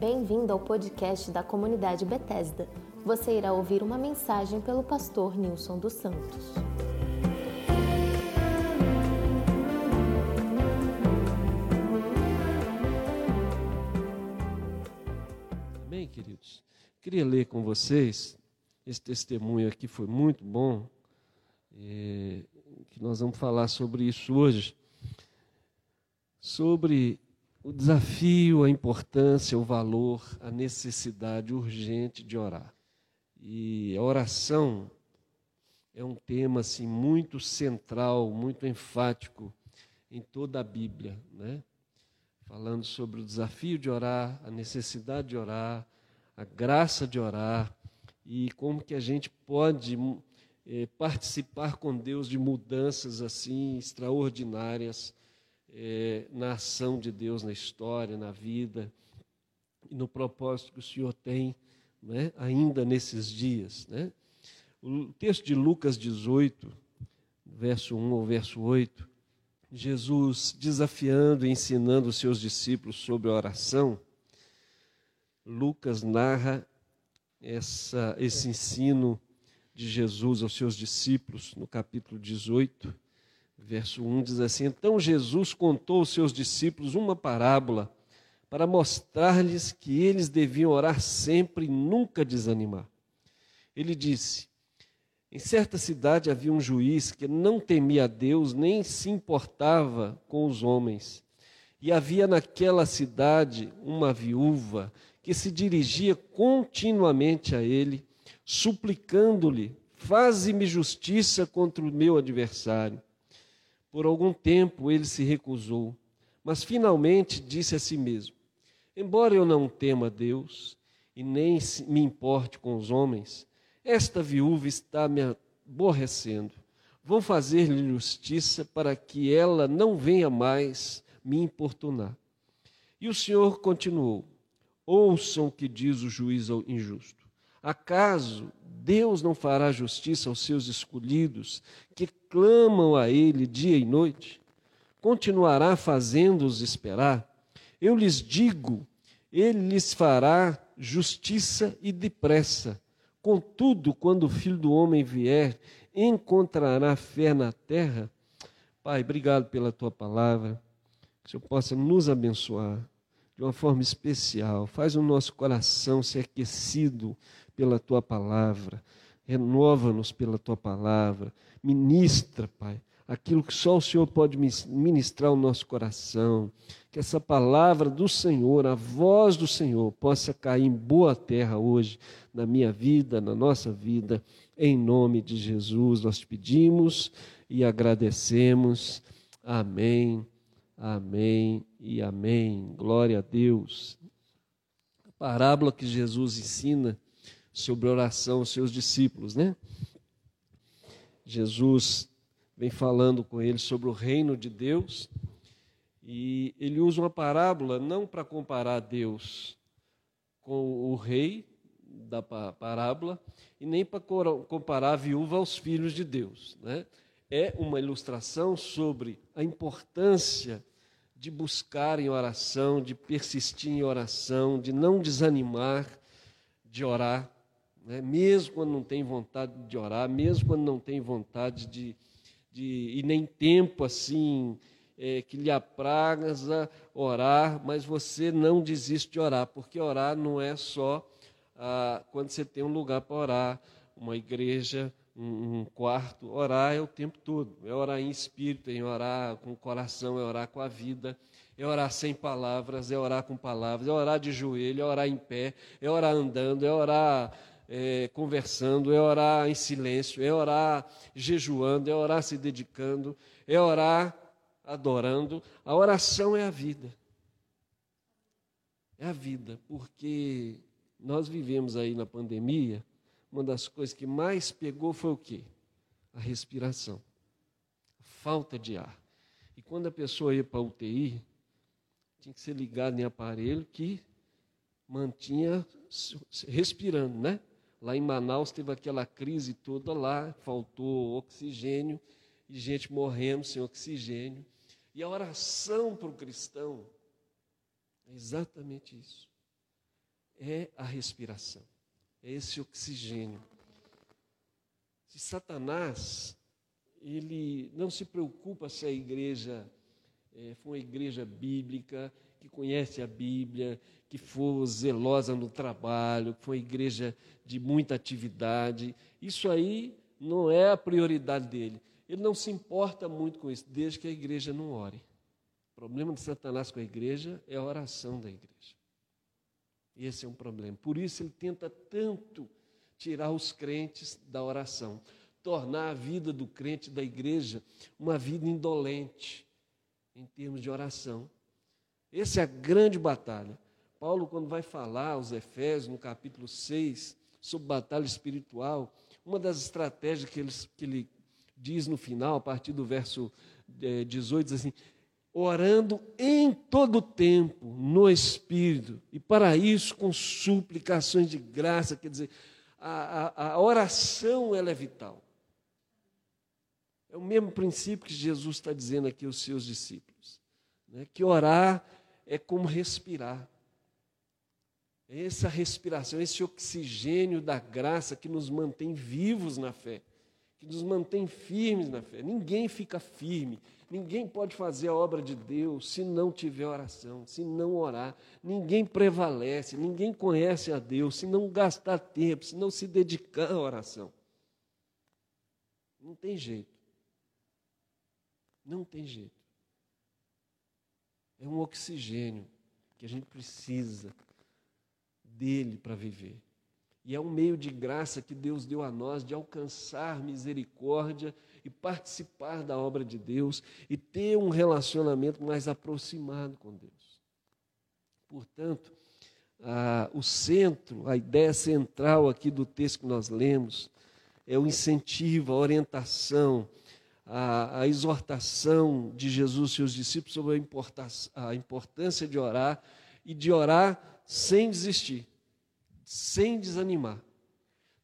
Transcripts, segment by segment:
Bem-vindo ao podcast da comunidade Bethesda. Você irá ouvir uma mensagem pelo pastor Nilson dos Santos. Amém, queridos? Queria ler com vocês, esse testemunho aqui foi muito bom, é, que nós vamos falar sobre isso hoje, sobre o desafio, a importância, o valor, a necessidade urgente de orar. E a oração é um tema assim muito central, muito enfático em toda a Bíblia, né? Falando sobre o desafio de orar, a necessidade de orar, a graça de orar e como que a gente pode é, participar com Deus de mudanças assim extraordinárias é, na ação de Deus na história, na vida e no propósito que o Senhor tem né, ainda nesses dias. Né? O texto de Lucas 18, verso 1 ao verso 8, Jesus desafiando e ensinando os seus discípulos sobre a oração, Lucas narra essa, esse ensino de Jesus aos seus discípulos no capítulo 18 Verso 1 diz assim: Então Jesus contou aos seus discípulos uma parábola para mostrar-lhes que eles deviam orar sempre e nunca desanimar. Ele disse: Em certa cidade havia um juiz que não temia a Deus nem se importava com os homens. E havia naquela cidade uma viúva que se dirigia continuamente a ele, suplicando-lhe: Faze-me justiça contra o meu adversário. Por algum tempo ele se recusou, mas finalmente disse a si mesmo: Embora eu não tema Deus e nem me importe com os homens, esta viúva está me aborrecendo. Vou fazer-lhe justiça para que ela não venha mais me importunar. E o Senhor continuou: Ouçam o que diz o juiz injusto. Acaso Deus não fará justiça aos seus escolhidos, que clamam a Ele dia e noite? Continuará fazendo-os esperar? Eu lhes digo, Ele lhes fará justiça e depressa. Contudo, quando o Filho do Homem vier, encontrará fé na terra? Pai, obrigado pela tua palavra. Que o Senhor possa nos abençoar de uma forma especial. Faz o nosso coração ser aquecido pela tua palavra. Renova-nos pela tua palavra. Ministra, Pai, aquilo que só o Senhor pode ministrar ao nosso coração. Que essa palavra do Senhor, a voz do Senhor, possa cair em boa terra hoje, na minha vida, na nossa vida. Em nome de Jesus, nós te pedimos e agradecemos. Amém, amém e amém. Glória a Deus. A parábola que Jesus ensina sobre oração aos seus discípulos, né? Jesus vem falando com eles sobre o reino de Deus e ele usa uma parábola não para comparar Deus com o rei da parábola e nem para comparar a viúva aos filhos de Deus, né? É uma ilustração sobre a importância de buscar em oração, de persistir em oração, de não desanimar, de orar né? mesmo quando não tem vontade de orar, mesmo quando não tem vontade de, de e nem tempo assim é, que lhe apraza orar, mas você não desiste de orar, porque orar não é só ah, quando você tem um lugar para orar, uma igreja, um, um, quarto. Orar é o tempo todo, é orar em espírito, é orar com o coração, é orar com a vida é orar sem palavras, é orar com palavras, é orar de joelho, é orar em pé, é orar andando, é orar é, conversando, é orar em silêncio, é orar jejuando, é orar se dedicando, é orar adorando. A oração é a vida. É a vida, porque nós vivemos aí na pandemia, uma das coisas que mais pegou foi o quê? A respiração, a falta de ar. E quando a pessoa ia para a UTI, tinha que ser ligado em aparelho que mantinha respirando, né? Lá em Manaus teve aquela crise toda lá, faltou oxigênio e gente morrendo sem oxigênio. E a oração para o cristão é exatamente isso. é a respiração, é esse oxigênio. Se Satanás, ele não se preocupa se a igreja é, for uma igreja bíblica, que conhece a Bíblia, que for zelosa no trabalho, que for uma igreja de muita atividade, isso aí não é a prioridade dele. Ele não se importa muito com isso, desde que a igreja não ore. O problema de Satanás com a igreja é a oração da igreja. Esse é um problema. Por isso ele tenta tanto tirar os crentes da oração, tornar a vida do crente da igreja uma vida indolente em termos de oração. Essa é a grande batalha. Paulo, quando vai falar aos Efésios, no capítulo 6, sobre batalha espiritual, uma das estratégias que ele, que ele diz no final, a partir do verso 18, diz assim: orando em todo tempo no Espírito, e para isso com suplicações de graça, quer dizer, a, a, a oração ela é vital. É o mesmo princípio que Jesus está dizendo aqui aos seus discípulos, né? que orar é como respirar. É essa respiração, esse oxigênio da graça que nos mantém vivos na fé, que nos mantém firmes na fé. Ninguém fica firme, ninguém pode fazer a obra de Deus se não tiver oração, se não orar. Ninguém prevalece, ninguém conhece a Deus se não gastar tempo, se não se dedicar à oração. Não tem jeito. Não tem jeito. É um oxigênio que a gente precisa dele para viver. E é um meio de graça que Deus deu a nós de alcançar misericórdia e participar da obra de Deus e ter um relacionamento mais aproximado com Deus. Portanto, a, o centro, a ideia central aqui do texto que nós lemos é o incentivo, a orientação, a, a exortação de Jesus e seus discípulos sobre a importância, a importância de orar e de orar sem desistir sem desanimar.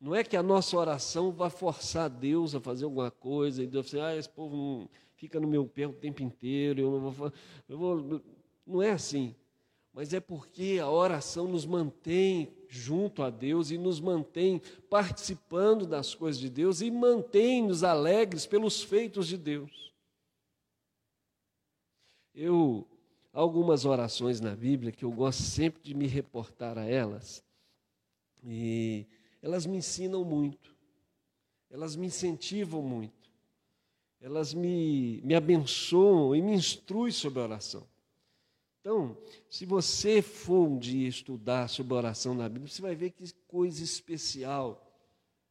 Não é que a nossa oração vai forçar Deus a fazer alguma coisa e Deus vai dizer, ah, esse povo não fica no meu pé o tempo inteiro, eu não vou, eu vou. Não é assim. Mas é porque a oração nos mantém junto a Deus e nos mantém participando das coisas de Deus e mantém-nos alegres pelos feitos de Deus. Eu algumas orações na Bíblia que eu gosto sempre de me reportar a elas. E elas me ensinam muito, elas me incentivam muito, elas me, me abençoam e me instruem sobre a oração. Então, se você for um dia estudar sobre oração na Bíblia, você vai ver que coisa especial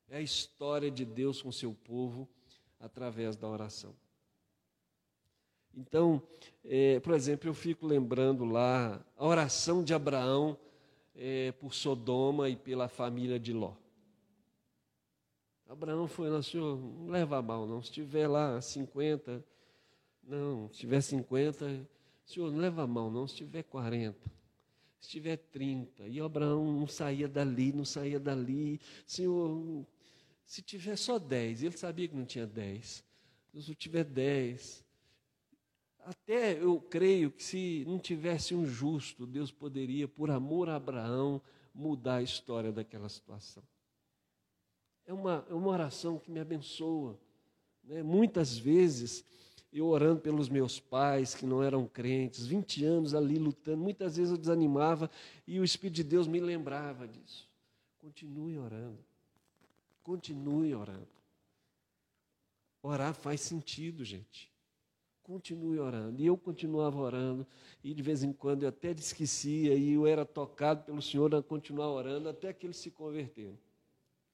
é a história de Deus com seu povo através da oração. Então, é, por exemplo, eu fico lembrando lá a oração de Abraão é, por Sodoma e pela família de Ló. Abraão foi lá, senhor, não leva mal não, se tiver lá 50, não, se tiver 50, senhor, não leva mal não, se tiver 40, se tiver 30, e Abraão não saía dali, não saía dali, senhor, se tiver só 10, ele sabia que não tinha 10, se tiver 10, até eu creio que se não tivesse um justo, Deus poderia, por amor a Abraão, mudar a história daquela situação. É uma, é uma oração que me abençoa. Né? Muitas vezes, eu orando pelos meus pais que não eram crentes, 20 anos ali lutando, muitas vezes eu desanimava e o Espírito de Deus me lembrava disso. Continue orando. Continue orando. Orar faz sentido, gente continue orando. E eu continuava orando, e de vez em quando eu até esquecia, e eu era tocado pelo Senhor a continuar orando até que ele se converteu.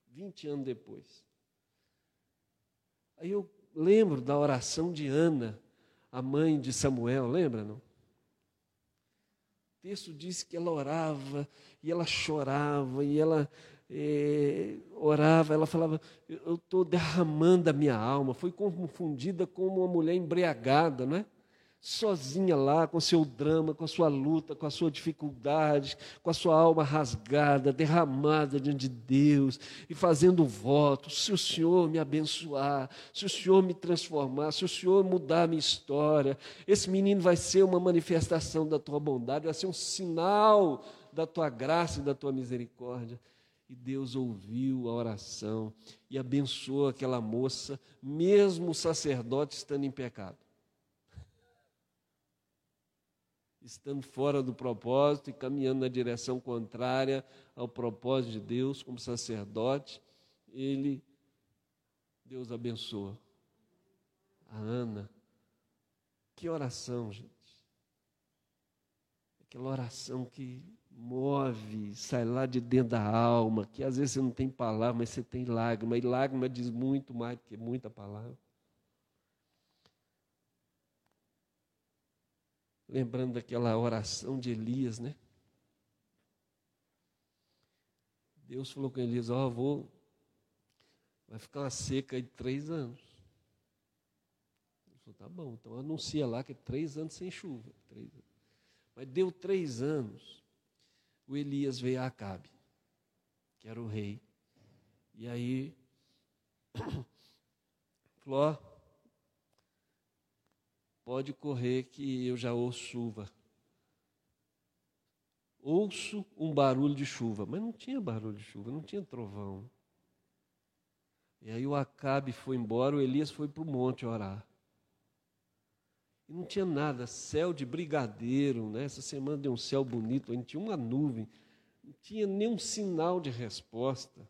20 anos depois. Aí eu lembro da oração de Ana, a mãe de Samuel, lembra não? O texto diz que ela orava, e ela chorava, e ela é, orava, ela falava, eu estou derramando a minha alma. Foi confundida com uma mulher embriagada, não é? Sozinha lá, com seu drama, com a sua luta, com a sua dificuldade, com a sua alma rasgada, derramada diante de Deus e fazendo voto: se o Senhor me abençoar, se o Senhor me transformar, se o Senhor mudar a minha história, esse menino vai ser uma manifestação da tua bondade, vai ser um sinal da tua graça e da tua misericórdia. E Deus ouviu a oração e abençoou aquela moça, mesmo o sacerdote estando em pecado. Estando fora do propósito e caminhando na direção contrária ao propósito de Deus, como sacerdote, ele, Deus abençoa. A Ana, que oração, gente. Aquela oração que move, sai lá de dentro da alma, que às vezes você não tem palavra, mas você tem lágrima, e lágrima diz muito mais do que muita palavra. Lembrando daquela oração de Elias, né? Deus falou com Elias: Ó, oh, vou. Vai ficar uma seca de três anos. Ele falou: Tá bom, então anuncia lá que é três anos sem chuva. Três anos. Mas deu três anos, o Elias veio a Acabe, que era o rei. E aí, falou: pode correr que eu já ouço chuva. Ouço um barulho de chuva, mas não tinha barulho de chuva, não tinha trovão. E aí o Acabe foi embora, o Elias foi para o monte orar. E não tinha nada, céu de brigadeiro, né? Essa semana deu um céu bonito, gente tinha uma nuvem, não tinha nenhum sinal de resposta.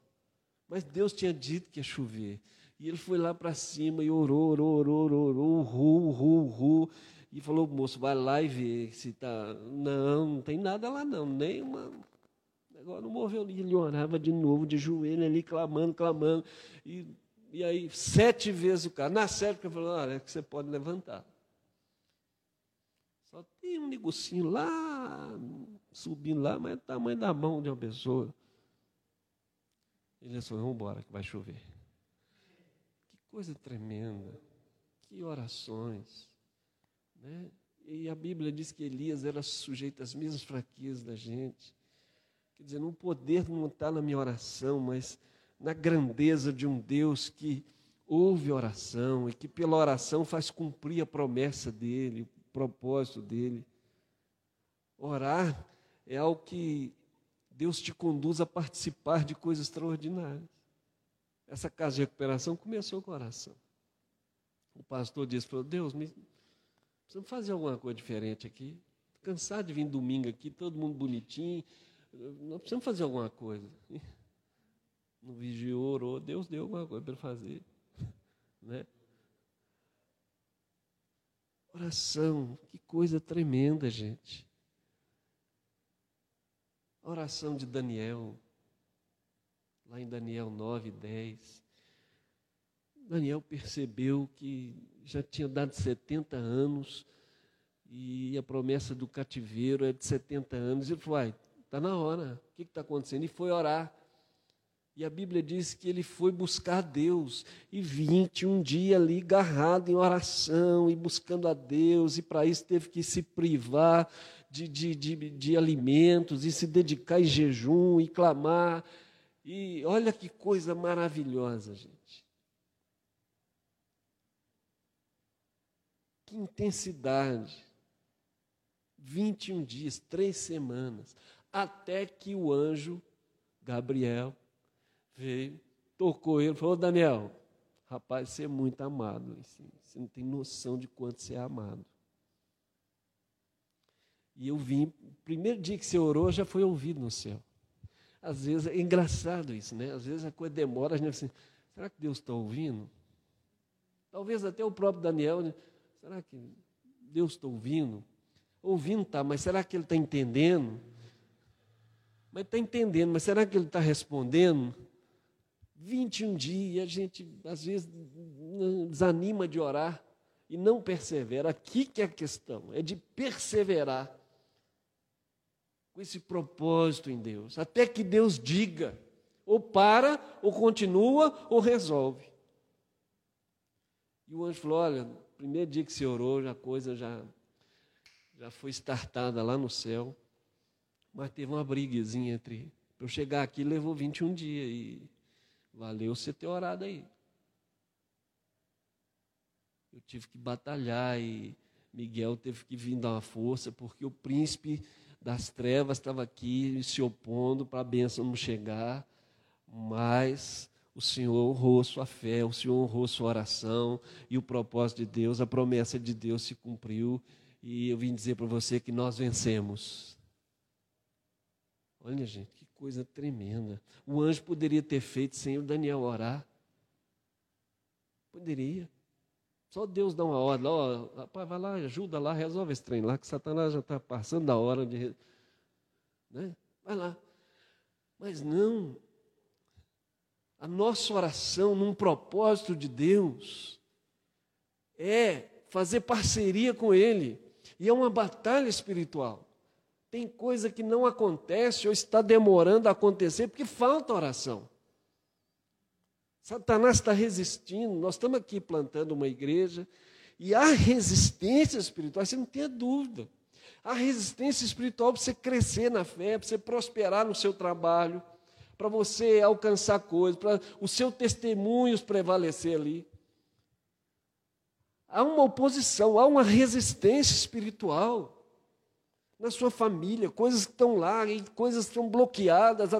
Mas Deus tinha dito que ia chover. E ele foi lá para cima e orou, orou, orou, orou, orou, ru, ru, ru. E falou, moço, vai lá e vê se está. Não, não tem nada lá não, nem uma. Agora não moveu. E ele orava de novo, de joelho ali, clamando, clamando. E, e aí, sete vezes o cara. Na sétima, ele falou, olha, é que você pode levantar. Só tem um negocinho lá, subindo lá, mas é o tamanho da mão de uma pessoa. Ele disse, vamos embora que vai chover. Coisa tremenda. Que orações. Né? E a Bíblia diz que Elias era sujeito às mesmas fraquezas da gente. Quer dizer, no poder não está na minha oração, mas na grandeza de um Deus que ouve oração e que pela oração faz cumprir a promessa dele, propósito dele. Orar é algo que Deus te conduz a participar de coisas extraordinárias. Essa casa de recuperação começou com oração. O pastor disse: falou, Deus, me... precisamos fazer alguma coisa diferente aqui. Cansado de vir domingo aqui, todo mundo bonitinho. Nós precisamos fazer alguma coisa. No vigiou, orou, Deus deu alguma coisa para fazer. Né? Oração, que coisa tremenda, gente. A oração de Daniel, lá em Daniel 9, 10. Daniel percebeu que já tinha dado 70 anos e a promessa do cativeiro é de 70 anos. Ele falou: está na hora, o que está acontecendo? E foi orar. E a Bíblia diz que ele foi buscar Deus e 21 dias ali agarrado em oração e buscando a Deus, e para isso teve que se privar de, de, de, de alimentos e se dedicar em jejum e clamar. E olha que coisa maravilhosa, gente. Que intensidade. 21 dias, três semanas, até que o anjo Gabriel veio, tocou ele, falou: Daniel, rapaz, você é muito amado. Você não tem noção de quanto você é amado. E eu vim, o primeiro dia que você orou, já foi ouvido no céu. Às vezes, é engraçado isso, né? Às vezes a coisa demora, a gente assim, será que Deus está ouvindo? Talvez até o próprio Daniel, né? será que Deus está ouvindo? Ouvindo tá, mas será que ele está entendendo? Mas está entendendo, mas será que ele está respondendo? 21 dias, a gente às vezes desanima de orar e não persevera. Aqui que é a questão, é de perseverar com esse propósito em Deus, até que Deus diga, ou para, ou continua, ou resolve. E o anjo falou: olha, primeiro dia que você orou, a coisa já, já foi startada lá no céu, mas teve uma briguezinha entre. Para eu chegar aqui levou 21 dias e Valeu você ter orado aí. Eu tive que batalhar e Miguel teve que vir dar uma força, porque o príncipe das trevas estava aqui se opondo para a bênção não chegar, mas o Senhor honrou sua fé, o Senhor honrou sua oração e o propósito de Deus, a promessa de Deus se cumpriu. E eu vim dizer para você que nós vencemos. Olha, gente, que coisa tremenda. O anjo poderia ter feito sem o Daniel orar. Poderia. Só Deus dá uma ordem, ó, rapaz, vai lá, ajuda lá, resolve esse trem lá, que Satanás já está passando da hora de. Né? Vai lá. Mas não. A nossa oração num propósito de Deus é fazer parceria com Ele. E é uma batalha espiritual. Tem coisa que não acontece ou está demorando a acontecer porque falta oração. Satanás está resistindo. Nós estamos aqui plantando uma igreja e há resistência espiritual, você não tenha dúvida. Há resistência espiritual para você crescer na fé, para você prosperar no seu trabalho, para você alcançar coisas, para os seus testemunhos prevalecer ali. Há uma oposição, há uma resistência espiritual na sua família, coisas que estão lá, coisas que estão bloqueadas,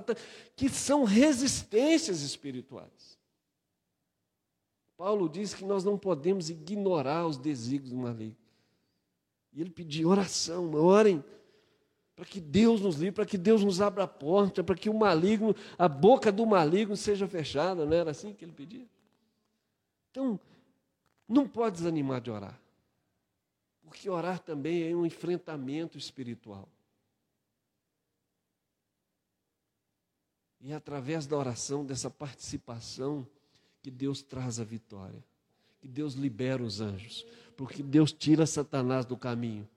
que são resistências espirituais. Paulo diz que nós não podemos ignorar os desígnios do maligno. E ele pediu oração, orem, para que Deus nos livre, para que Deus nos abra a porta, para que o maligno, a boca do maligno seja fechada, não era assim que ele pedia? Então, não pode desanimar de orar. Porque orar também é um enfrentamento espiritual. E é através da oração, dessa participação, que Deus traz a vitória. Que Deus libera os anjos. Porque Deus tira Satanás do caminho.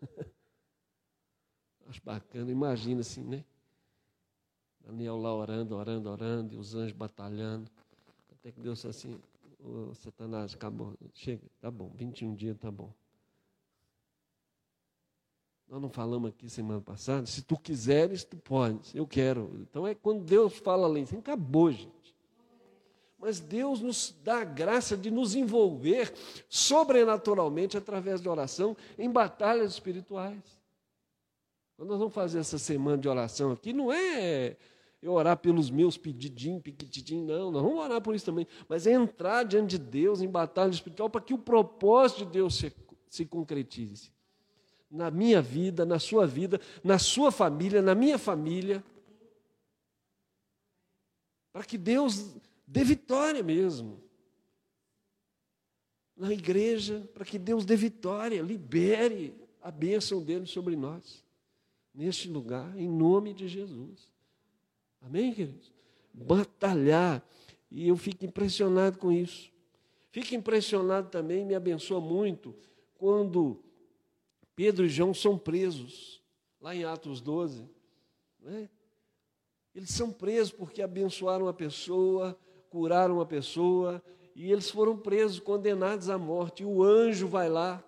Acho bacana, imagina assim, né? Daniel lá orando, orando, orando, e os anjos batalhando. Até que Deus assim, Satanás, acabou, chega, tá bom, 21 dias tá bom. Nós não falamos aqui semana passada, se tu quiseres, tu podes, eu quero. Então é quando Deus fala em cima, acabou, gente. Mas Deus nos dá a graça de nos envolver sobrenaturalmente através da oração em batalhas espirituais. Quando nós vamos fazer essa semana de oração aqui, não é eu orar pelos meus pedidinhos, piquitidinhos, não, nós vamos orar por isso também, mas é entrar diante de Deus em batalha espiritual para que o propósito de Deus se, se concretize na minha vida, na sua vida, na sua família, na minha família. Para que Deus dê vitória mesmo. Na igreja, para que Deus dê vitória, libere a bênção dele sobre nós. Neste lugar, em nome de Jesus. Amém, queridos? Batalhar. E eu fico impressionado com isso. Fico impressionado também, me abençoa muito, quando Pedro e João são presos, lá em Atos 12. Né? Eles são presos porque abençoaram uma pessoa, curaram uma pessoa, e eles foram presos, condenados à morte. E o anjo vai lá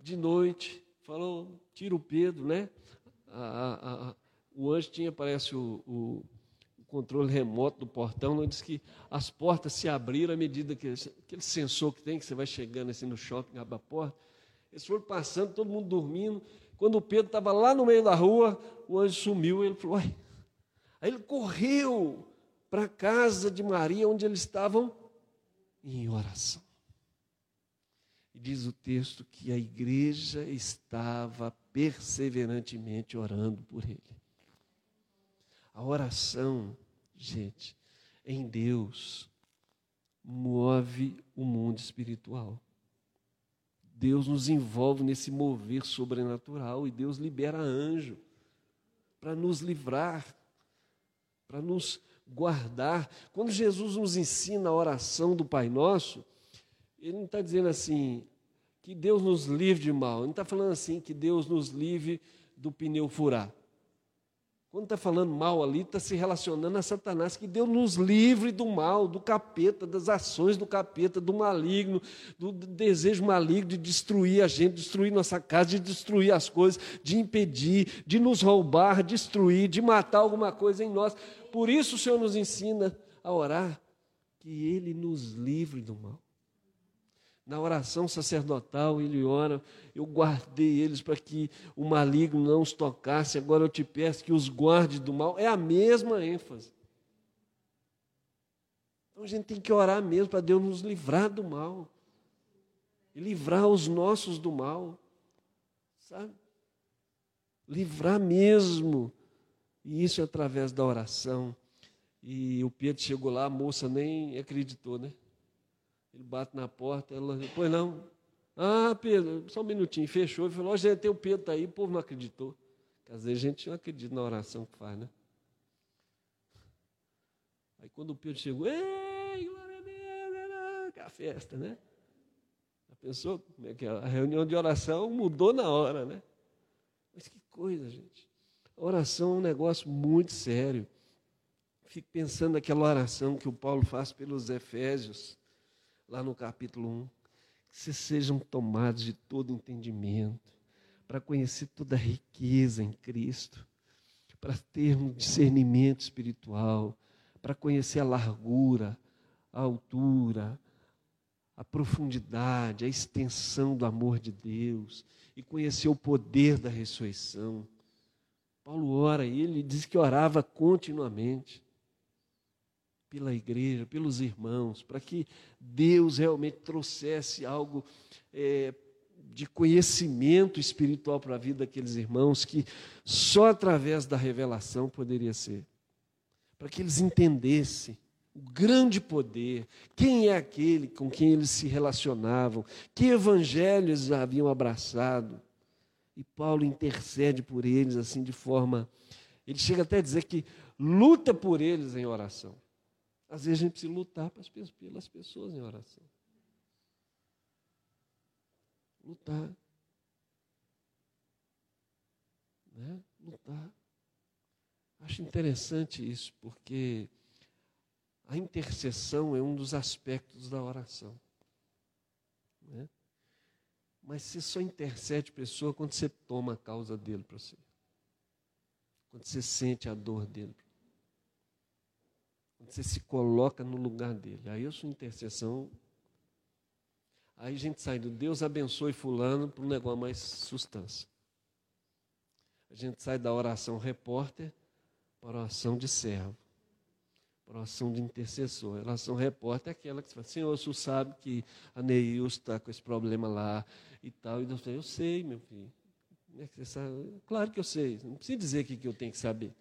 de noite, falou: tira o Pedro, né? A, a, a, o anjo tinha, parece, o, o, controle remoto do portão, não diz que as portas se abriram à medida que aquele sensor que tem, que você vai chegando assim no shopping, abre a porta eles foram passando, todo mundo dormindo. Quando o Pedro estava lá no meio da rua, o anjo sumiu. Ele falou: Uai. Aí ele correu para a casa de Maria, onde eles estavam em oração. E diz o texto que a igreja estava perseverantemente orando por ele. A oração, gente, em Deus, move o mundo espiritual. Deus nos envolve nesse mover sobrenatural e Deus libera anjo para nos livrar, para nos guardar. Quando Jesus nos ensina a oração do Pai Nosso, Ele não está dizendo assim, que Deus nos livre de mal, Ele não está falando assim, que Deus nos livre do pneu furar. Quando está falando mal ali, está se relacionando a Satanás, que Deus nos livre do mal, do capeta, das ações do capeta, do maligno, do desejo maligno de destruir a gente, destruir nossa casa, de destruir as coisas, de impedir, de nos roubar, destruir, de matar alguma coisa em nós. Por isso o Senhor nos ensina a orar, que Ele nos livre do mal. Na oração sacerdotal, ele ora, eu guardei eles para que o maligno não os tocasse, agora eu te peço que os guarde do mal. É a mesma ênfase. Então a gente tem que orar mesmo para Deus nos livrar do mal. E livrar os nossos do mal. Sabe? Livrar mesmo. E isso é através da oração. E o Pedro chegou lá, a moça nem acreditou, né? Ele bate na porta, ela, pois não. Ah, Pedro, só um minutinho, fechou. Ele falou, gente, tem o Pedro tá aí, o povo não acreditou. Porque às vezes a gente não acredita na oração que faz, né? Aí quando o Pedro chegou, ei, glória a Deus, que é a festa, né? A pessoa, como é que é? A reunião de oração mudou na hora, né? Mas que coisa, gente. A oração é um negócio muito sério. Fico pensando naquela oração que o Paulo faz pelos Efésios lá no capítulo 1, que vocês sejam tomados de todo entendimento, para conhecer toda a riqueza em Cristo, para ter um discernimento espiritual, para conhecer a largura, a altura, a profundidade, a extensão do amor de Deus e conhecer o poder da ressurreição. Paulo ora e ele diz que orava continuamente pela igreja, pelos irmãos, para que Deus realmente trouxesse algo é, de conhecimento espiritual para a vida daqueles irmãos, que só através da revelação poderia ser. Para que eles entendessem o grande poder, quem é aquele com quem eles se relacionavam, que evangelhos haviam abraçado. E Paulo intercede por eles assim de forma. Ele chega até a dizer que luta por eles em oração. Às vezes a gente precisa lutar pelas pessoas em oração. Lutar. Né? Lutar. Acho interessante isso, porque a intercessão é um dos aspectos da oração. Né? Mas você só intercede pessoa quando você toma a causa dele para você. Quando você sente a dor dele. Quando você se coloca no lugar dele. Aí a sua intercessão. Aí a gente sai do Deus abençoe fulano para um negócio mais substância. A gente sai da oração repórter para a oração de servo. Para a oração de intercessor. A oração repórter é aquela que você fala, Senhor, o senhor sabe que a Neils está com esse problema lá e tal. E Deus fala, eu sei, meu filho. É que você sabe? Claro que eu sei. Não precisa dizer o que eu tenho que saber.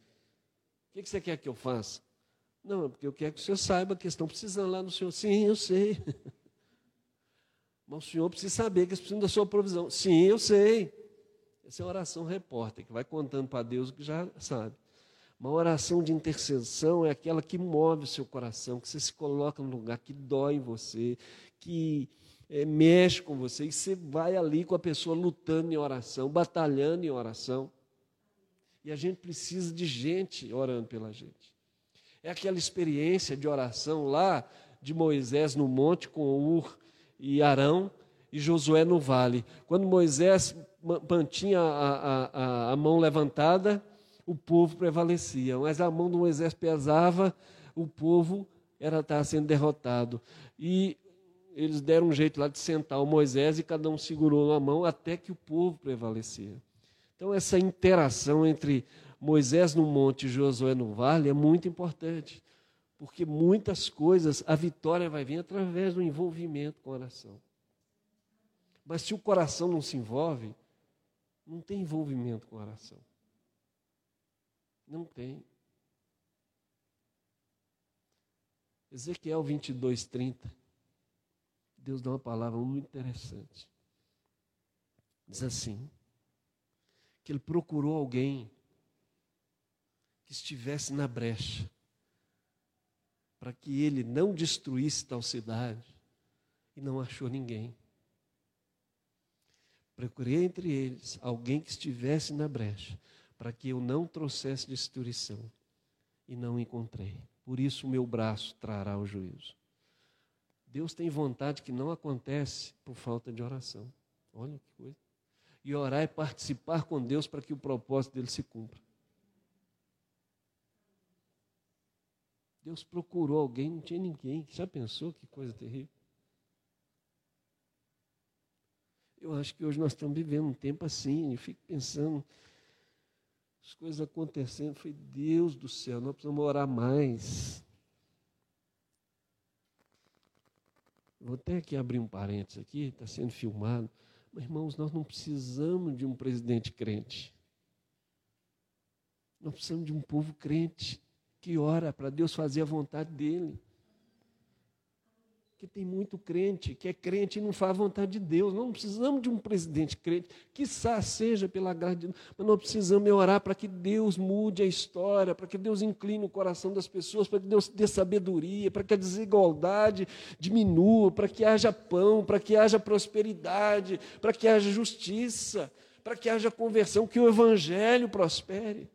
O que você quer que eu faça? Não, é porque eu quero que o senhor saiba que estão precisando lá no senhor. Sim, eu sei. Mas o senhor precisa saber que eles precisam da sua provisão. Sim, eu sei. Essa é a oração repórter, que vai contando para Deus o que já sabe. Uma oração de intercessão é aquela que move o seu coração, que você se coloca no lugar que dói em você, que é, mexe com você, e você vai ali com a pessoa lutando em oração, batalhando em oração. E a gente precisa de gente orando pela gente. É aquela experiência de oração lá de Moisés no monte com Ur e Arão e Josué no vale. Quando Moisés mantinha a, a, a, mão levantada, o povo prevalecia, mas a mão do Moisés pesava, o povo era estar sendo derrotado. E eles deram um jeito lá de sentar o Moisés e cada um segurou a mão até que o povo prevalecia. Então, essa interação entre Moisés no monte e Josué no vale é muito importante, porque muitas coisas, a vitória vai vir através do envolvimento com a oração. Mas se o coração não se envolve, não tem envolvimento com a oração. Não tem. Ezequiel 22, 30. Deus dá uma palavra muito interessante. Diz assim: que ele procurou alguém que estivesse na brecha, para que ele não destruísse tal cidade, e não achou ninguém. Procurei entre eles alguém que estivesse na brecha, para que eu não trouxesse destruição, e não encontrei. Por isso o meu braço trará o juízo. Deus tem vontade que não acontece por falta de oração. Olha que coisa. E orar é participar com Deus para que o propósito dele se cumpra. Deus procurou alguém, não tinha ninguém. Já pensou que coisa terrível? Eu acho que hoje nós estamos vivendo um tempo assim, eu fico pensando, as coisas acontecendo, foi Deus do céu, nós precisamos orar mais. Vou até aqui abrir um parênteses aqui, está sendo filmado. Mas, irmãos, nós não precisamos de um presidente crente. Nós precisamos de um povo crente que ora para Deus fazer a vontade dele. Porque tem muito crente que é crente e não faz a vontade de Deus. Não precisamos de um presidente crente, que seja pela graça de Deus, mas nós precisamos orar para que Deus mude a história, para que Deus incline o coração das pessoas, para que Deus dê sabedoria, para que a desigualdade diminua, para que haja pão, para que haja prosperidade, para que haja justiça, para que haja conversão, que o Evangelho prospere.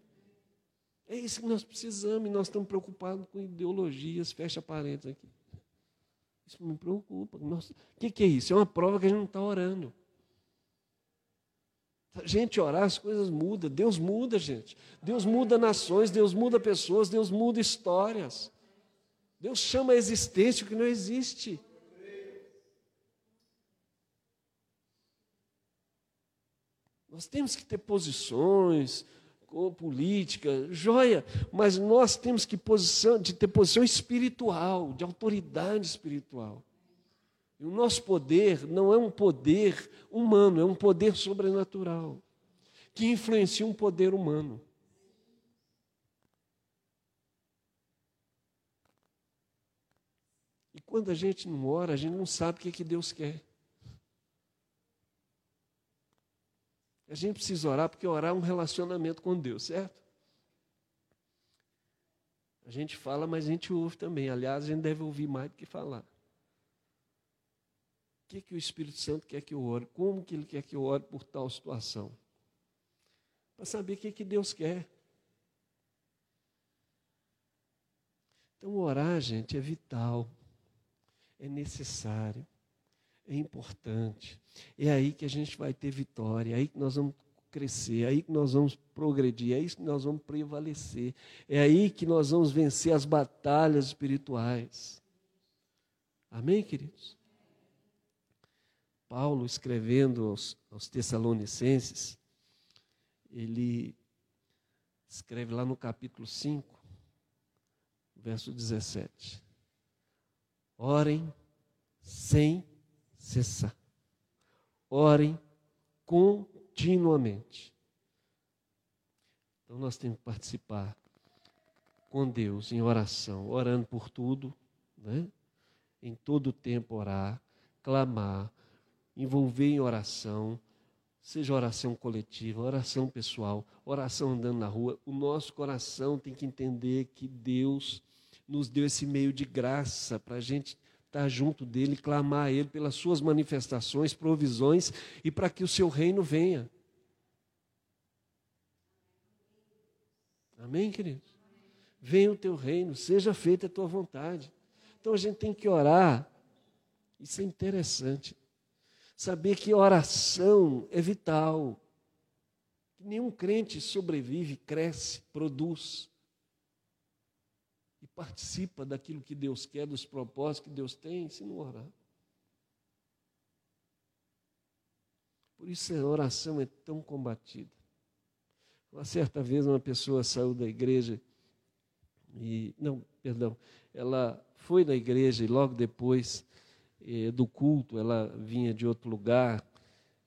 É isso que nós precisamos e nós estamos preocupados com ideologias, fecha parênteses aqui. Isso me preocupa. O que, que é isso? É uma prova que a gente não está orando. A gente orar, as coisas mudam. Deus muda, gente. Deus muda nações, Deus muda pessoas, Deus muda histórias. Deus chama a existência o que não existe. Nós temos que ter posições, ou política, joia, mas nós temos que posição, de ter posição espiritual, de autoridade espiritual. E o nosso poder não é um poder humano, é um poder sobrenatural, que influencia um poder humano. E quando a gente não ora, a gente não sabe o que, é que Deus quer. A gente precisa orar porque orar é um relacionamento com Deus, certo? A gente fala, mas a gente ouve também. Aliás, a gente deve ouvir mais do que falar. O que, que o Espírito Santo quer que eu ore? Como que ele quer que eu ore por tal situação? Para saber o que, que Deus quer. Então, orar, gente, é vital, é necessário é importante. É aí que a gente vai ter vitória, é aí que nós vamos crescer, é aí que nós vamos progredir, é aí que nós vamos prevalecer, é aí que nós vamos vencer as batalhas espirituais. Amém, queridos? Paulo, escrevendo aos, aos Tessalonicenses, ele escreve lá no capítulo 5, verso 17: Orem sem cessar. Orem continuamente. Então nós temos que participar com Deus em oração, orando por tudo, né? em todo o tempo orar, clamar, envolver em oração, seja oração coletiva, oração pessoal, oração andando na rua. O nosso coração tem que entender que Deus nos deu esse meio de graça para a gente estar junto dele, clamar a ele pelas suas manifestações, provisões e para que o seu reino venha. Amém, queridos? Venha o teu reino, seja feita a tua vontade. Então a gente tem que orar. Isso é interessante. Saber que oração é vital. Nenhum crente sobrevive, cresce, produz participa daquilo que Deus quer, dos propósitos que Deus tem, se não orar. Por isso a oração é tão combatida. Uma certa vez uma pessoa saiu da igreja e não, perdão, ela foi na igreja e logo depois eh, do culto ela vinha de outro lugar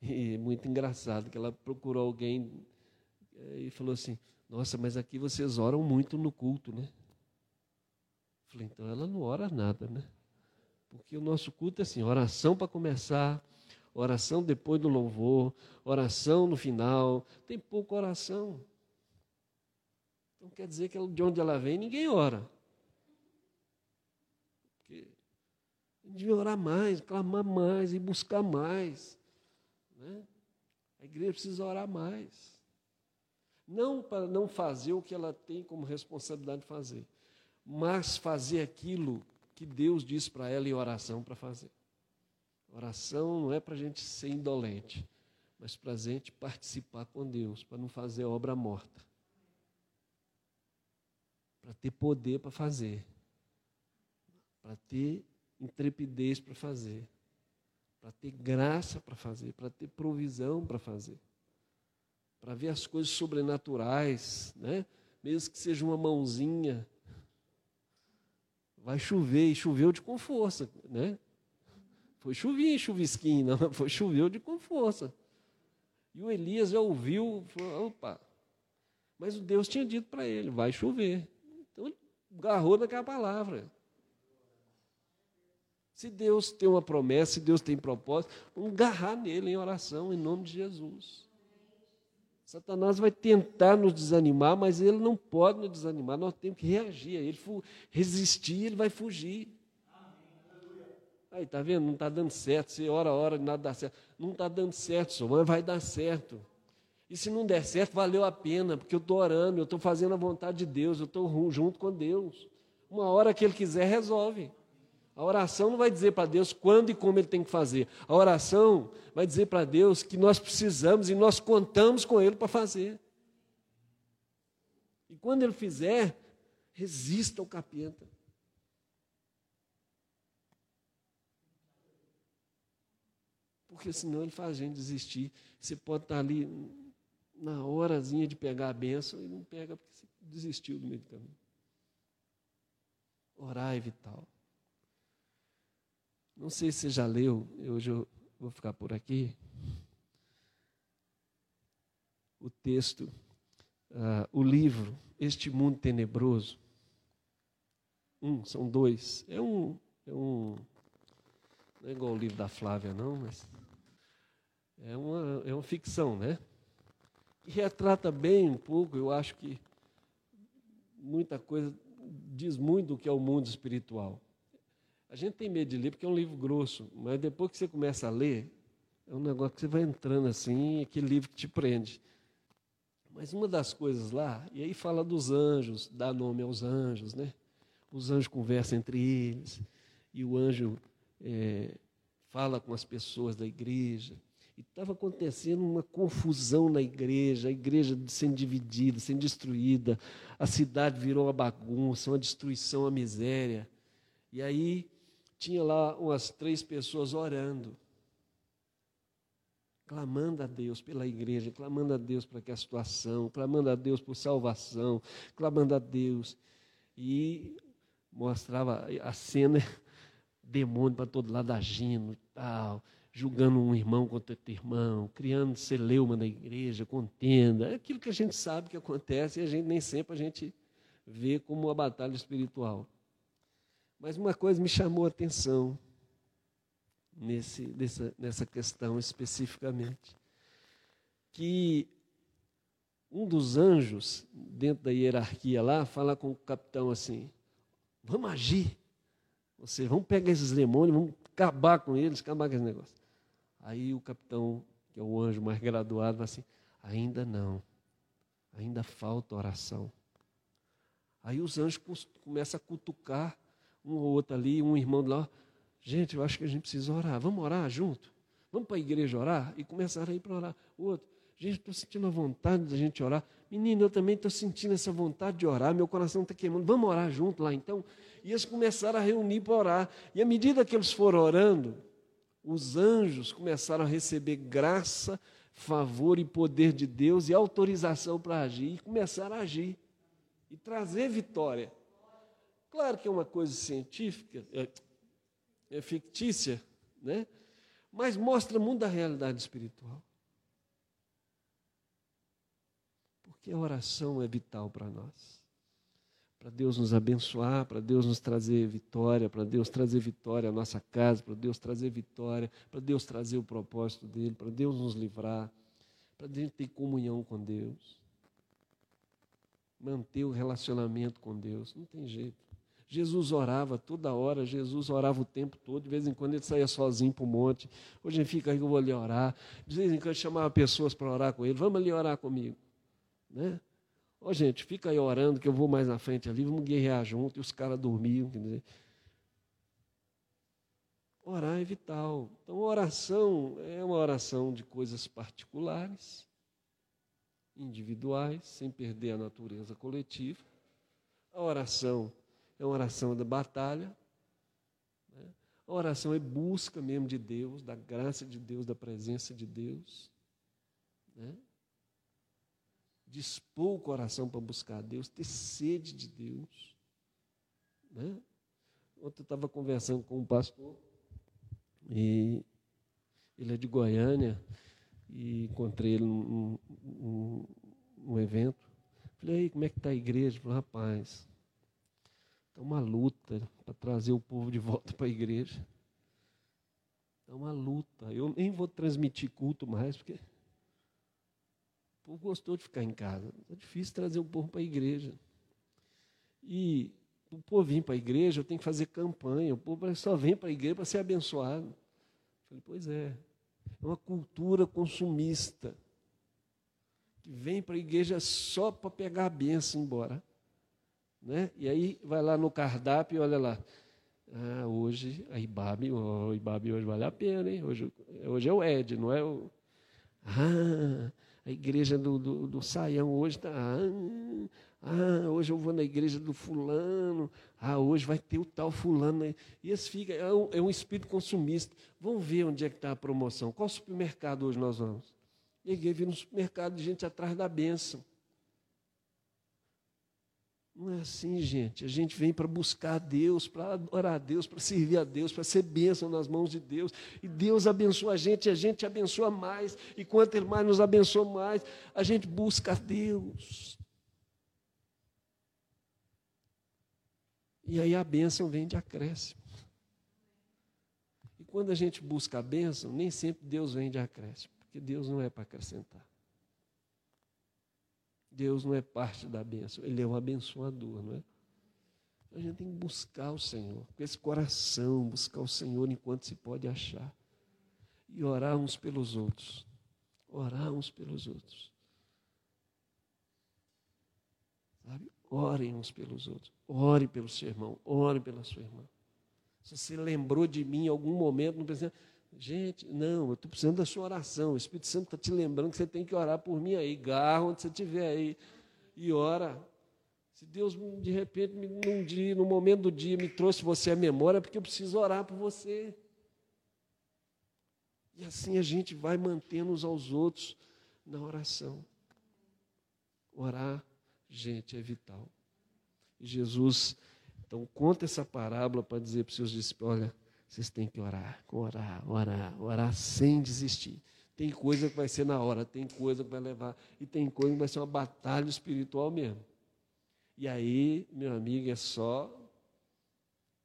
e muito engraçado que ela procurou alguém eh, e falou assim: Nossa, mas aqui vocês oram muito no culto, né? Falei, então ela não ora nada, né? Porque o nosso culto é assim, oração para começar, oração depois do louvor, oração no final, tem pouca oração. Então quer dizer que de onde ela vem, ninguém ora. Porque a gente devia orar mais, clamar mais e buscar mais. Né? A igreja precisa orar mais. Não para não fazer o que ela tem como responsabilidade de fazer, mas fazer aquilo que Deus diz para ela em oração para fazer. Oração não é para a gente ser indolente, mas para a gente participar com Deus, para não fazer obra morta. Para ter poder para fazer. Para ter intrepidez para fazer. para ter graça para fazer, para ter provisão para fazer, para ver as coisas sobrenaturais, né? mesmo que seja uma mãozinha. Vai chover, e choveu de com força, né? Foi chuvinho, chuvisquinho, não, foi choveu de com força. E o Elias já ouviu, falou, opa, mas o Deus tinha dito para ele, vai chover. Então ele agarrou naquela palavra. Se Deus tem uma promessa, se Deus tem propósito, vamos agarrar nele em oração, em nome de Jesus. Satanás vai tentar nos desanimar, mas ele não pode nos desanimar, nós temos que reagir. Ele resistir, ele vai fugir. Aí, tá vendo? Não está dando certo. Você ora, ora, nada dá certo. Não está dando certo, senhor, mas vai dar certo. E se não der certo, valeu a pena, porque eu estou orando, eu estou fazendo a vontade de Deus, eu estou junto com Deus. Uma hora que Ele quiser, resolve. A oração não vai dizer para Deus quando e como ele tem que fazer. A oração vai dizer para Deus que nós precisamos e nós contamos com ele para fazer. E quando ele fizer, resista ao capeta. Porque senão ele faz a gente desistir. Você pode estar ali na horazinha de pegar a bênção e não pega porque você desistiu do meio do caminho. Orar é vital. Não sei se você já leu, hoje eu vou ficar por aqui. O texto, uh, o livro, Este Mundo Tenebroso. Um, são dois. É um, é um. Não é igual o livro da Flávia, não, mas. É uma, é uma ficção, né? Que retrata bem um pouco, eu acho que muita coisa, diz muito do que é o mundo espiritual. A gente tem medo de ler porque é um livro grosso, mas depois que você começa a ler, é um negócio que você vai entrando assim, aquele livro que te prende. Mas uma das coisas lá, e aí fala dos anjos, dá nome aos anjos, né? Os anjos conversam entre eles, e o anjo é, fala com as pessoas da igreja. E estava acontecendo uma confusão na igreja, a igreja sendo dividida, sendo destruída, a cidade virou uma bagunça, uma destruição, uma miséria. E aí tinha lá umas três pessoas orando, clamando a Deus pela igreja, clamando a Deus para que a situação, clamando a Deus por salvação, clamando a Deus. E mostrava a cena, demônio para todo lado agindo e tal, julgando um irmão contra outro irmão, criando celeuma na igreja, contenda, é aquilo que a gente sabe que acontece e a gente nem sempre a gente vê como uma batalha espiritual. Mas uma coisa me chamou a atenção nesse, nessa, nessa questão especificamente. Que um dos anjos, dentro da hierarquia lá, fala com o capitão assim: vamos agir. Você, vamos pegar esses demônios, vamos acabar com eles, acabar com esse negócio. Aí o capitão, que é o anjo mais graduado, fala assim: ainda não, ainda falta oração. Aí os anjos começam a cutucar um ou outro ali, um irmão lá. Gente, eu acho que a gente precisa orar. Vamos orar junto? Vamos para a igreja orar? E começaram a ir para orar. O outro, gente, estou sentindo a vontade da gente orar. Menino, eu também estou sentindo essa vontade de orar. Meu coração está queimando. Vamos orar junto lá então? E eles começaram a reunir para orar. E à medida que eles foram orando, os anjos começaram a receber graça, favor e poder de Deus e autorização para agir. E começaram a agir e trazer vitória. Claro que é uma coisa científica, é, é fictícia, né? mas mostra muito da realidade espiritual. Porque a oração é vital para nós. Para Deus nos abençoar, para Deus nos trazer vitória, para Deus trazer vitória à nossa casa, para Deus trazer vitória, para Deus trazer o propósito dele, para Deus nos livrar, para gente ter comunhão com Deus. Manter o relacionamento com Deus, não tem jeito. Jesus orava toda hora, Jesus orava o tempo todo, de vez em quando ele saía sozinho para o monte. Hoje ele fica aí eu vou ali orar. De vez em quando chamava pessoas para orar com ele, vamos ali orar comigo. Né? Ô gente, fica aí orando que eu vou mais na frente ali, vamos guerrear junto, e os caras dormiam. Quer dizer. Orar é vital. Então, oração é uma oração de coisas particulares, individuais, sem perder a natureza coletiva. A oração é uma oração da batalha. Né? A oração é busca mesmo de Deus, da graça de Deus, da presença de Deus. Né? Dispor o coração para buscar Deus, ter sede de Deus. Né? Ontem eu estava conversando com um pastor, e ele é de Goiânia, e encontrei ele num, num, num evento. Falei, como é que está a igreja? Falou, rapaz, está uma luta para trazer o povo de volta para a igreja. Está uma luta. Eu nem vou transmitir culto mais, porque o povo gostou de ficar em casa. É difícil trazer o povo para a igreja. E o povo vir para a igreja, eu tenho que fazer campanha. O povo só vem para a igreja para ser abençoado. Eu falei, pois é. É uma cultura consumista. Que vem para a igreja só para pegar a benção embora. Né? E aí vai lá no cardápio e olha lá. Ah, hoje a Ibabe, o Ibabe hoje vale a pena, hein? Hoje, hoje é o Ed, não é o. Ah, a igreja do, do, do Saião hoje está. Ah, ah, hoje eu vou na igreja do fulano. Ah, hoje vai ter o tal fulano. E esse fica, é um, é um espírito consumista. Vamos ver onde é que está a promoção. Qual supermercado hoje nós vamos? E aí vira um supermercado de gente atrás da bênção. Não é assim, gente. A gente vem para buscar a Deus, para adorar a Deus, para servir a Deus, para ser bênção nas mãos de Deus. E Deus abençoa a gente e a gente abençoa mais. E quanto mais nos abençoa mais, a gente busca a Deus. E aí a bênção vem de acréscimo. E quando a gente busca a bênção, nem sempre Deus vem de acréscimo, porque Deus não é para acrescentar. Deus não é parte da bênção, Ele é um abençoador, não é? A gente tem que buscar o Senhor, com esse coração, buscar o Senhor enquanto se pode achar. E orar uns pelos outros. Orar uns pelos outros. Sabe? Orem uns pelos outros. Ore pelo seu irmão, ore pela sua irmã. Se você lembrou de mim em algum momento, não precisa. Gente, não, eu estou precisando da sua oração. O Espírito Santo está te lembrando que você tem que orar por mim aí. Garra onde você estiver aí e ora. Se Deus, de repente, num dia, no momento do dia, me trouxe você à memória, é porque eu preciso orar por você. E assim a gente vai mantendo uns aos outros na oração. Orar, gente, é vital. E Jesus, então, conta essa parábola para dizer para os seus discípulos: olha vocês têm que orar, orar, orar, orar sem desistir. Tem coisa que vai ser na hora, tem coisa que vai levar, e tem coisa que vai ser uma batalha espiritual mesmo. E aí, meu amigo, é só.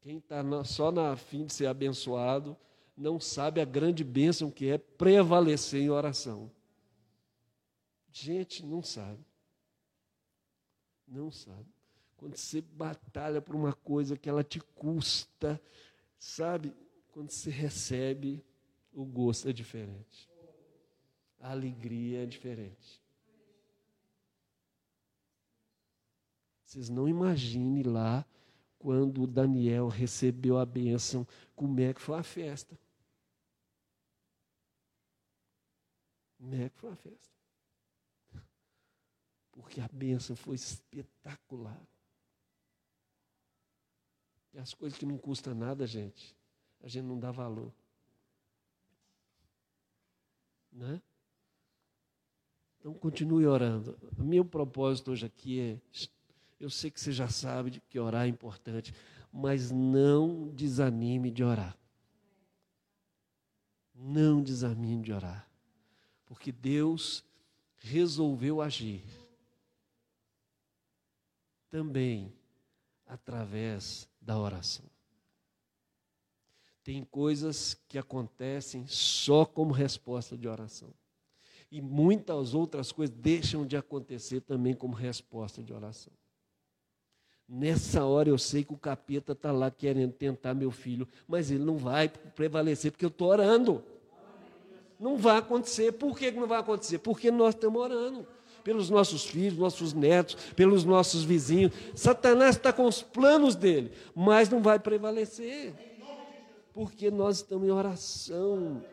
Quem está só na fim de ser abençoado, não sabe a grande bênção que é prevalecer em oração. Gente, não sabe. Não sabe. Quando você batalha por uma coisa que ela te custa, Sabe, quando se recebe, o gosto é diferente. A alegria é diferente. Vocês não imaginem lá quando Daniel recebeu a bênção, como é que foi a festa. Como é que foi a festa? Porque a bênção foi espetacular. E as coisas que não custam nada, gente, a gente não dá valor. Né? Então continue orando. O meu propósito hoje aqui é, eu sei que você já sabe que orar é importante, mas não desanime de orar. Não desanime de orar. Porque Deus resolveu agir. Também através da oração. Tem coisas que acontecem só como resposta de oração. E muitas outras coisas deixam de acontecer também como resposta de oração. Nessa hora eu sei que o capeta está lá querendo tentar meu filho, mas ele não vai prevalecer porque eu estou orando. Não vai acontecer. Por que não vai acontecer? Porque nós estamos orando pelos nossos filhos, nossos netos, pelos nossos vizinhos. Satanás está com os planos dele, mas não vai prevalecer, porque nós estamos em oração.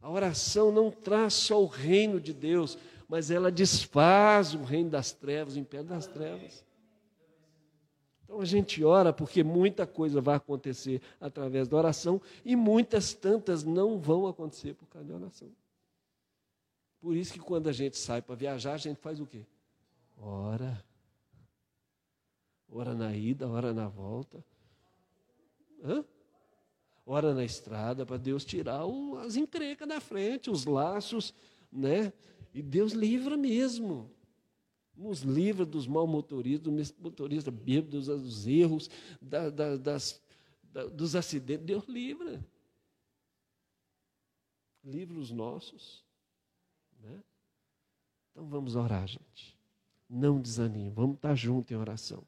A oração não traz só o reino de Deus, mas ela desfaz o reino das trevas, o império das trevas. Então a gente ora porque muita coisa vai acontecer através da oração e muitas tantas não vão acontecer por causa da oração. Por isso que quando a gente sai para viajar, a gente faz o quê? Ora. Ora na ida, ora na volta. Hã? Ora na estrada para Deus tirar o, as encrencas da frente, os laços, né? E Deus livra mesmo. Nos livra dos mal motoristas, do motorista bêbado, dos, dos erros, da, da, das, da, dos acidentes. Deus livra. Livra os nossos. Né? Então vamos orar, gente. Não desanime. Vamos estar juntos em oração.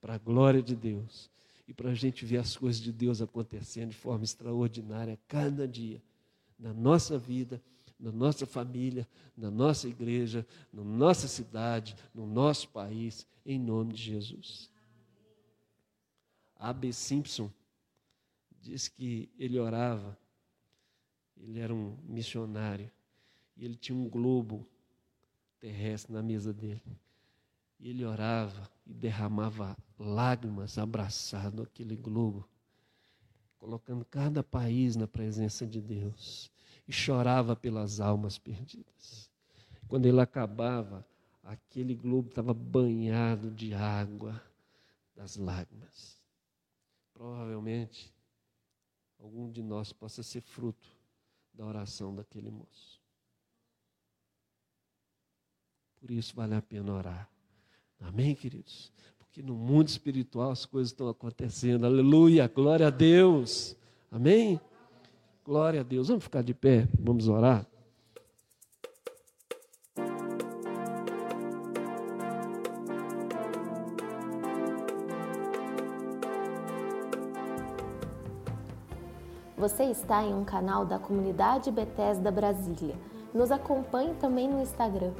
Para a glória de Deus e para a gente ver as coisas de Deus acontecendo de forma extraordinária cada dia, na nossa vida, na nossa família, na nossa igreja, na nossa cidade, no nosso país, em nome de Jesus. A.B. Simpson diz que ele orava, ele era um missionário, ele tinha um globo terrestre na mesa dele. E ele orava e derramava lágrimas abraçado aquele globo, colocando cada país na presença de Deus. E chorava pelas almas perdidas. Quando ele acabava, aquele globo estava banhado de água das lágrimas. Provavelmente, algum de nós possa ser fruto da oração daquele moço. Por isso vale a pena orar. Amém, queridos? Porque no mundo espiritual as coisas estão acontecendo. Aleluia, glória a Deus. Amém? Glória a Deus. Vamos ficar de pé, vamos orar. Você está em um canal da comunidade Bethesda Brasília. Nos acompanhe também no Instagram